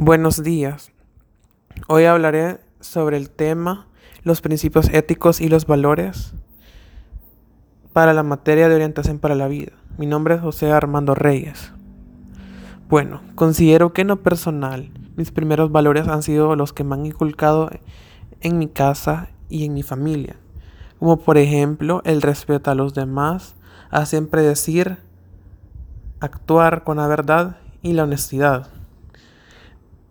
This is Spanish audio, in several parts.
Buenos días. Hoy hablaré sobre el tema los principios éticos y los valores para la materia de orientación para la vida. Mi nombre es José Armando Reyes. Bueno, considero que en lo personal mis primeros valores han sido los que me han inculcado en mi casa y en mi familia, como por ejemplo el respeto a los demás, a siempre decir, actuar con la verdad y la honestidad.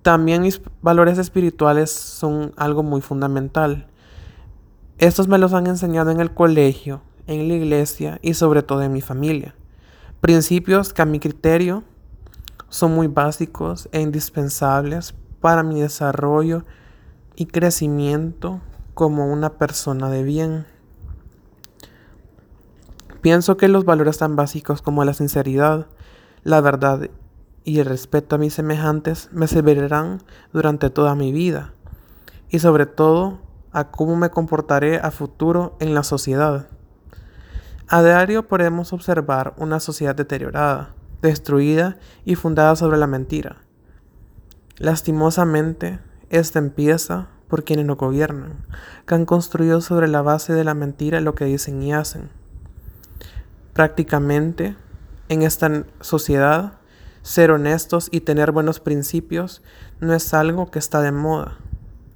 También mis valores espirituales son algo muy fundamental. Estos me los han enseñado en el colegio, en la iglesia y sobre todo en mi familia. Principios que a mi criterio son muy básicos e indispensables para mi desarrollo y crecimiento como una persona de bien. Pienso que los valores tan básicos como la sinceridad, la verdad y el respeto a mis semejantes me servirán durante toda mi vida y sobre todo a cómo me comportaré a futuro en la sociedad. A diario podemos observar una sociedad deteriorada, destruida y fundada sobre la mentira. Lastimosamente, esta empieza por quienes nos gobiernan, que han construido sobre la base de la mentira lo que dicen y hacen. Prácticamente, en esta sociedad ser honestos y tener buenos principios no es algo que está de moda,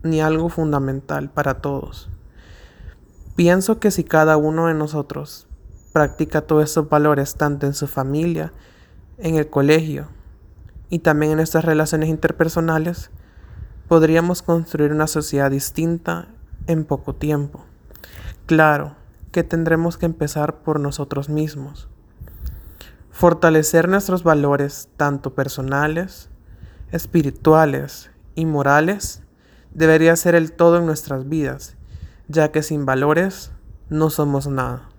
ni algo fundamental para todos. Pienso que si cada uno de nosotros practica todos estos valores tanto en su familia, en el colegio y también en nuestras relaciones interpersonales, podríamos construir una sociedad distinta en poco tiempo. Claro que tendremos que empezar por nosotros mismos. Fortalecer nuestros valores, tanto personales, espirituales y morales, debería ser el todo en nuestras vidas, ya que sin valores no somos nada.